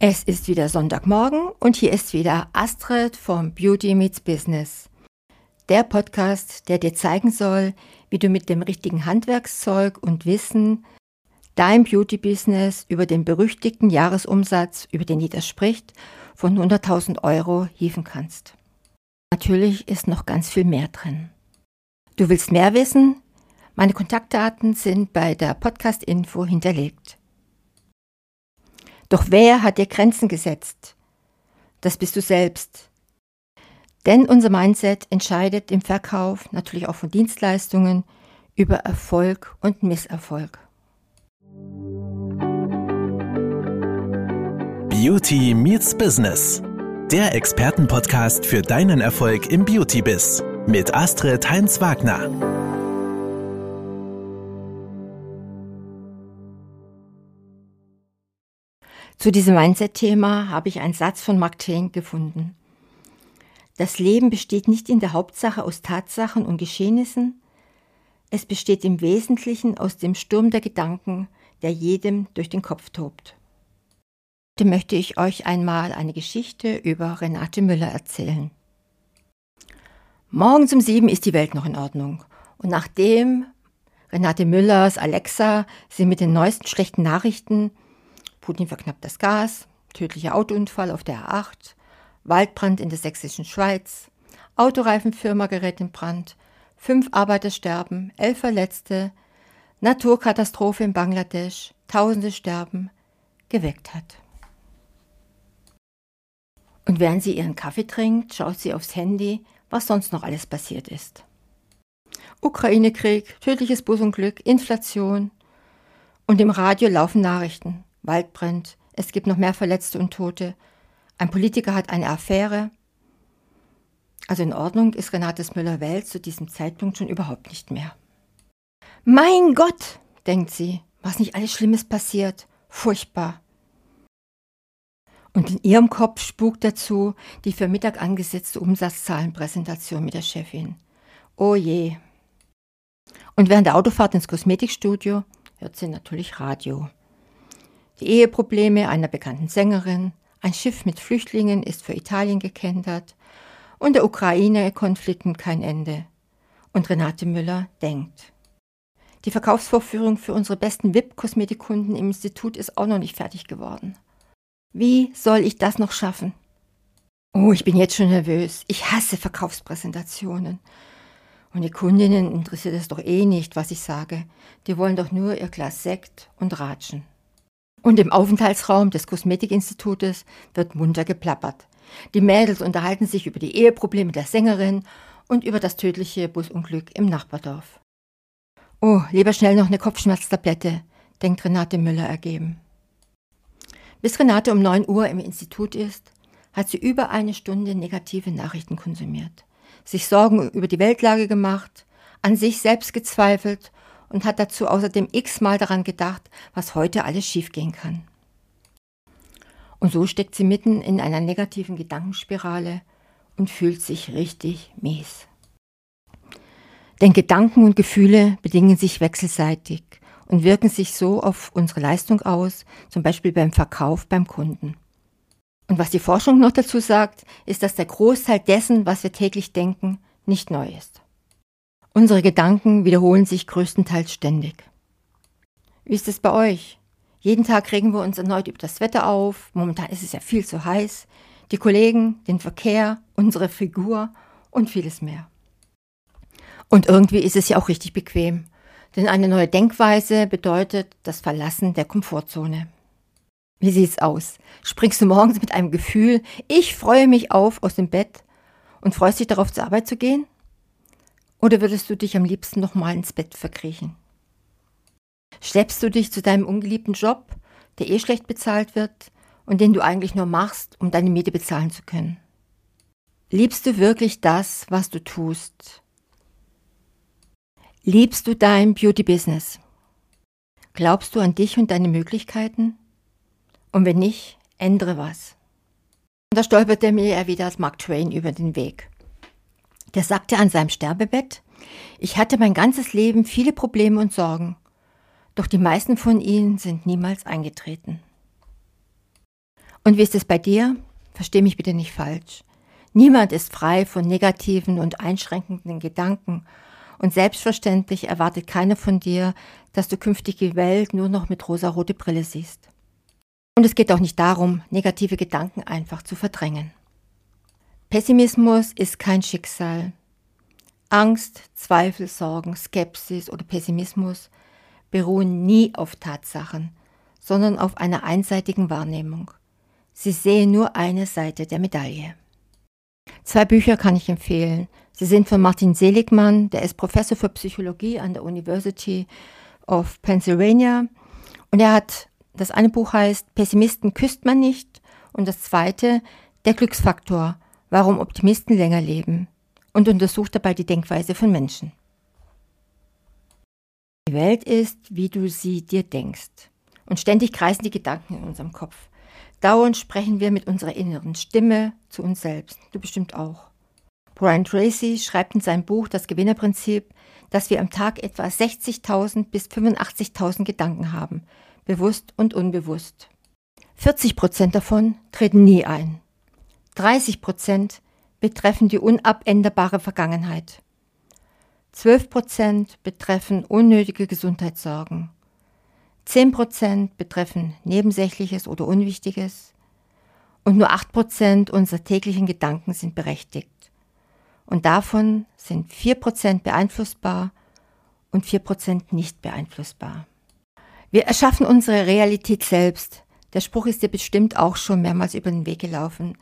Es ist wieder Sonntagmorgen und hier ist wieder Astrid vom Beauty Meets Business. Der Podcast, der dir zeigen soll, wie du mit dem richtigen Handwerkszeug und Wissen dein Beauty-Business über den berüchtigten Jahresumsatz, über den jeder spricht, von 100.000 Euro hieven kannst. Natürlich ist noch ganz viel mehr drin. Du willst mehr wissen? Meine Kontaktdaten sind bei der Podcast-Info hinterlegt. Doch wer hat dir Grenzen gesetzt? Das bist du selbst. Denn unser Mindset entscheidet im Verkauf, natürlich auch von Dienstleistungen, über Erfolg und Misserfolg. Beauty meets Business. Der Expertenpodcast für deinen Erfolg im Beauty-Biz mit Astrid Heinz-Wagner. Zu diesem Mindset-Thema habe ich einen Satz von Mark Twain gefunden. Das Leben besteht nicht in der Hauptsache aus Tatsachen und Geschehnissen, es besteht im Wesentlichen aus dem Sturm der Gedanken, der jedem durch den Kopf tobt. Heute möchte ich euch einmal eine Geschichte über Renate Müller erzählen. Morgens um sieben ist die Welt noch in Ordnung. Und nachdem Renate Müllers Alexa sie mit den neuesten schlechten Nachrichten Putin verknappt das Gas, tödlicher Autounfall auf der A8, Waldbrand in der sächsischen Schweiz, Autoreifenfirma gerät in Brand, fünf Arbeiter sterben, elf Verletzte, Naturkatastrophe in Bangladesch, Tausende sterben, geweckt hat. Und während sie ihren Kaffee trinkt, schaut sie aufs Handy, was sonst noch alles passiert ist. Ukraine-Krieg, tödliches Busunglück, Inflation. Und im Radio laufen Nachrichten. Wald brennt, es gibt noch mehr Verletzte und Tote. Ein Politiker hat eine Affäre. Also in Ordnung ist Renates Müller-Welt zu diesem Zeitpunkt schon überhaupt nicht mehr. Mein Gott, denkt sie, was nicht alles Schlimmes passiert. Furchtbar. Und in ihrem Kopf spukt dazu die für Mittag angesetzte Umsatzzahlenpräsentation mit der Chefin. Oh je. Und während der Autofahrt ins Kosmetikstudio hört sie natürlich Radio. Die Eheprobleme einer bekannten Sängerin, ein Schiff mit Flüchtlingen ist für Italien gekentert und der Ukraine-Konflikt kein Ende. Und Renate Müller denkt. Die Verkaufsvorführung für unsere besten VIP-Kosmetikkunden im Institut ist auch noch nicht fertig geworden. Wie soll ich das noch schaffen? Oh, ich bin jetzt schon nervös. Ich hasse Verkaufspräsentationen. Und die Kundinnen interessiert es doch eh nicht, was ich sage. Die wollen doch nur ihr Glas Sekt und Ratschen. Und im Aufenthaltsraum des Kosmetikinstitutes wird munter geplappert. Die Mädels unterhalten sich über die Eheprobleme der Sängerin und über das tödliche Busunglück im Nachbardorf. Oh, lieber schnell noch eine Kopfschmerztablette, denkt Renate Müller ergeben. Bis Renate um 9 Uhr im Institut ist, hat sie über eine Stunde negative Nachrichten konsumiert, sich Sorgen über die Weltlage gemacht, an sich selbst gezweifelt und hat dazu außerdem x-mal daran gedacht, was heute alles schiefgehen kann. Und so steckt sie mitten in einer negativen Gedankenspirale und fühlt sich richtig mies. Denn Gedanken und Gefühle bedingen sich wechselseitig und wirken sich so auf unsere Leistung aus, zum Beispiel beim Verkauf beim Kunden. Und was die Forschung noch dazu sagt, ist, dass der Großteil dessen, was wir täglich denken, nicht neu ist. Unsere Gedanken wiederholen sich größtenteils ständig. Wie ist es bei euch? Jeden Tag regen wir uns erneut über das Wetter auf. Momentan ist es ja viel zu heiß. Die Kollegen, den Verkehr, unsere Figur und vieles mehr. Und irgendwie ist es ja auch richtig bequem. Denn eine neue Denkweise bedeutet das Verlassen der Komfortzone. Wie sieht's aus? Springst du morgens mit einem Gefühl, ich freue mich auf aus dem Bett und freust dich darauf zur Arbeit zu gehen? Oder würdest du dich am liebsten nochmal ins Bett verkriechen? Schleppst du dich zu deinem ungeliebten Job, der eh schlecht bezahlt wird und den du eigentlich nur machst, um deine Miete bezahlen zu können? Liebst du wirklich das, was du tust? Liebst du dein Beauty-Business? Glaubst du an dich und deine Möglichkeiten? Und wenn nicht, ändere was. Und da stolperte mir ja wieder als Mark Twain über den Weg. Der sagte an seinem Sterbebett, ich hatte mein ganzes Leben viele Probleme und Sorgen, doch die meisten von ihnen sind niemals eingetreten. Und wie ist es bei dir? Versteh mich bitte nicht falsch. Niemand ist frei von negativen und einschränkenden Gedanken und selbstverständlich erwartet keiner von dir, dass du künftig die Welt nur noch mit rosarote Brille siehst. Und es geht auch nicht darum, negative Gedanken einfach zu verdrängen. Pessimismus ist kein Schicksal. Angst, Zweifel, Sorgen, Skepsis oder Pessimismus beruhen nie auf Tatsachen, sondern auf einer einseitigen Wahrnehmung. Sie sehen nur eine Seite der Medaille. Zwei Bücher kann ich empfehlen. Sie sind von Martin Seligmann, der ist Professor für Psychologie an der University of Pennsylvania. Und er hat, das eine Buch heißt Pessimisten küsst man nicht und das zweite Der Glücksfaktor, warum Optimisten länger leben und untersucht dabei die Denkweise von Menschen. Die Welt ist, wie du sie dir denkst. Und ständig kreisen die Gedanken in unserem Kopf. Dauernd sprechen wir mit unserer inneren Stimme zu uns selbst. Du bestimmt auch. Brian Tracy schreibt in seinem Buch Das Gewinnerprinzip, dass wir am Tag etwa 60.000 bis 85.000 Gedanken haben, bewusst und unbewusst. 40 Prozent davon treten nie ein. 30 Prozent betreffen die unabänderbare Vergangenheit. 12 Prozent betreffen unnötige Gesundheitssorgen. 10 Prozent betreffen Nebensächliches oder Unwichtiges. Und nur 8 Prozent unserer täglichen Gedanken sind berechtigt. Und davon sind 4 Prozent beeinflussbar und 4 Prozent nicht beeinflussbar. Wir erschaffen unsere Realität selbst. Der Spruch ist dir bestimmt auch schon mehrmals über den Weg gelaufen.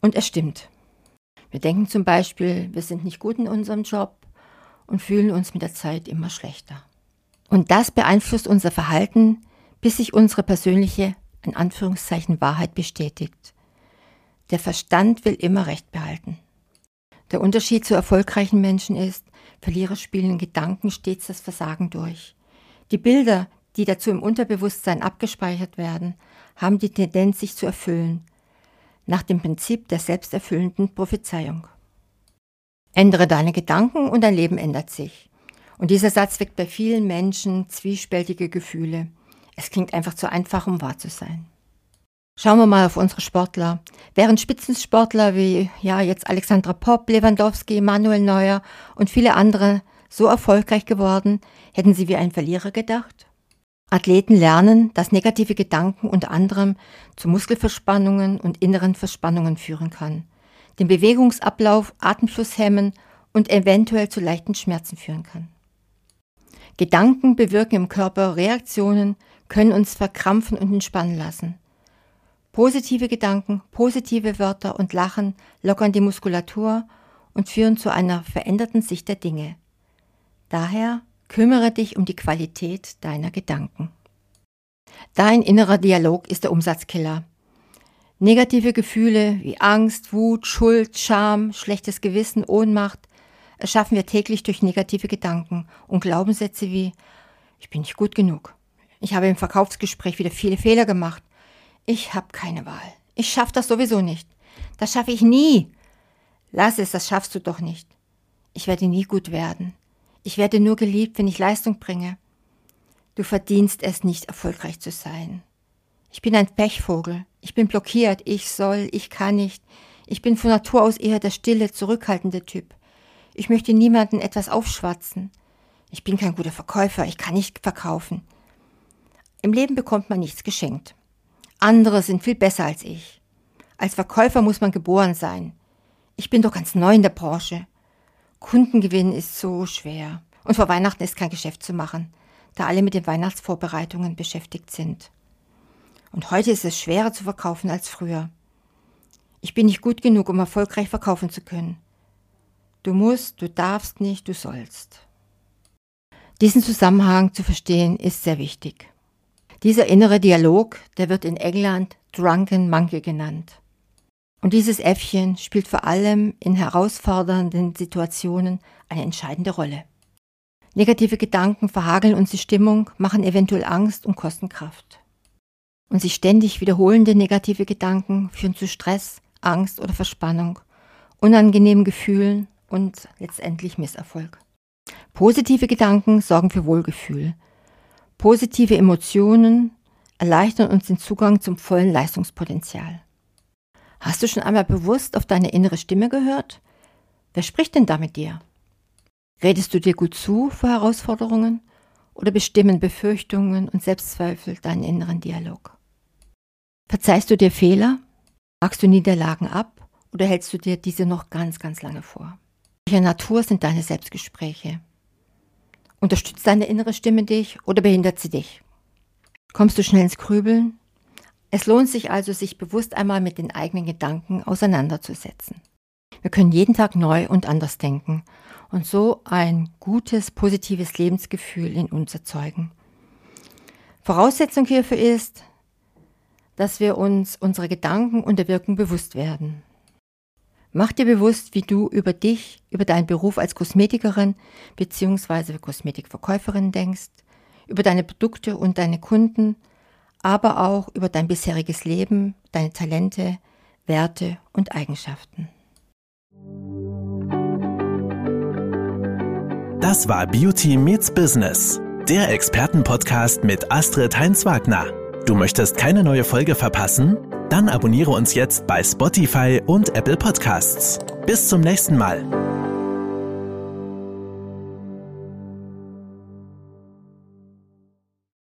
Und er stimmt. Wir denken zum Beispiel, wir sind nicht gut in unserem Job und fühlen uns mit der Zeit immer schlechter. Und das beeinflusst unser Verhalten, bis sich unsere persönliche, in Anführungszeichen, Wahrheit bestätigt. Der Verstand will immer Recht behalten. Der Unterschied zu erfolgreichen Menschen ist, Verlierer spielen Gedanken stets das Versagen durch. Die Bilder, die dazu im Unterbewusstsein abgespeichert werden, haben die Tendenz, sich zu erfüllen, nach dem Prinzip der selbsterfüllenden Prophezeiung. Ändere deine Gedanken und dein Leben ändert sich. Und dieser Satz weckt bei vielen Menschen zwiespältige Gefühle. Es klingt einfach zu einfach, um wahr zu sein. Schauen wir mal auf unsere Sportler. Wären Spitzensportler wie ja jetzt Alexandra Popp, Lewandowski, Manuel Neuer und viele andere so erfolgreich geworden, hätten sie wie ein Verlierer gedacht? Athleten lernen, dass negative Gedanken unter anderem zu Muskelverspannungen und inneren Verspannungen führen kann, den Bewegungsablauf, Atemfluss hemmen und eventuell zu leichten Schmerzen führen kann. Gedanken bewirken im Körper Reaktionen, können uns verkrampfen und entspannen lassen. Positive Gedanken, positive Wörter und Lachen lockern die Muskulatur und führen zu einer veränderten Sicht der Dinge. Daher kümmere dich um die Qualität deiner Gedanken. Dein innerer Dialog ist der Umsatzkiller. Negative Gefühle wie Angst, Wut, Schuld, Scham, schlechtes Gewissen, Ohnmacht erschaffen wir täglich durch negative Gedanken und Glaubenssätze wie ich bin nicht gut genug. Ich habe im Verkaufsgespräch wieder viele Fehler gemacht. Ich habe keine Wahl. Ich schaffe das sowieso nicht. Das schaffe ich nie. Lass es, das schaffst du doch nicht. Ich werde nie gut werden. Ich werde nur geliebt, wenn ich Leistung bringe. Du verdienst es nicht, erfolgreich zu sein. Ich bin ein Pechvogel. Ich bin blockiert. Ich soll, ich kann nicht. Ich bin von Natur aus eher der stille, zurückhaltende Typ. Ich möchte niemanden etwas aufschwatzen. Ich bin kein guter Verkäufer, ich kann nicht verkaufen. Im Leben bekommt man nichts geschenkt. Andere sind viel besser als ich. Als Verkäufer muss man geboren sein. Ich bin doch ganz neu in der Branche. Kundengewinn ist so schwer. Und vor Weihnachten ist kein Geschäft zu machen, da alle mit den Weihnachtsvorbereitungen beschäftigt sind. Und heute ist es schwerer zu verkaufen als früher. Ich bin nicht gut genug, um erfolgreich verkaufen zu können. Du musst, du darfst nicht, du sollst. Diesen Zusammenhang zu verstehen ist sehr wichtig. Dieser innere Dialog, der wird in England Drunken Monkey genannt. Und dieses Äffchen spielt vor allem in herausfordernden Situationen eine entscheidende Rolle. Negative Gedanken verhageln uns die Stimmung, machen eventuell Angst und kosten Kraft. Und sich ständig wiederholende negative Gedanken führen zu Stress, Angst oder Verspannung, unangenehmen Gefühlen und letztendlich Misserfolg. Positive Gedanken sorgen für Wohlgefühl. Positive Emotionen erleichtern uns den Zugang zum vollen Leistungspotenzial. Hast du schon einmal bewusst auf deine innere Stimme gehört? Wer spricht denn da mit dir? Redest du dir gut zu vor Herausforderungen oder bestimmen Befürchtungen und Selbstzweifel deinen inneren Dialog? Verzeihst du dir Fehler? Magst du Niederlagen ab oder hältst du dir diese noch ganz, ganz lange vor? Welcher Natur sind deine Selbstgespräche? Unterstützt deine innere Stimme dich oder behindert sie dich? Kommst du schnell ins Grübeln? Es lohnt sich also, sich bewusst einmal mit den eigenen Gedanken auseinanderzusetzen. Wir können jeden Tag neu und anders denken und so ein gutes, positives Lebensgefühl in uns erzeugen. Voraussetzung hierfür ist, dass wir uns unserer Gedanken und der Wirkung bewusst werden. Mach dir bewusst, wie du über dich, über deinen Beruf als Kosmetikerin bzw. Kosmetikverkäuferin denkst, über deine Produkte und deine Kunden, aber auch über dein bisheriges Leben, deine Talente, Werte und Eigenschaften. Das war Beauty Meets Business, der Expertenpodcast mit Astrid Heinz-Wagner. Du möchtest keine neue Folge verpassen? Dann abonniere uns jetzt bei Spotify und Apple Podcasts. Bis zum nächsten Mal.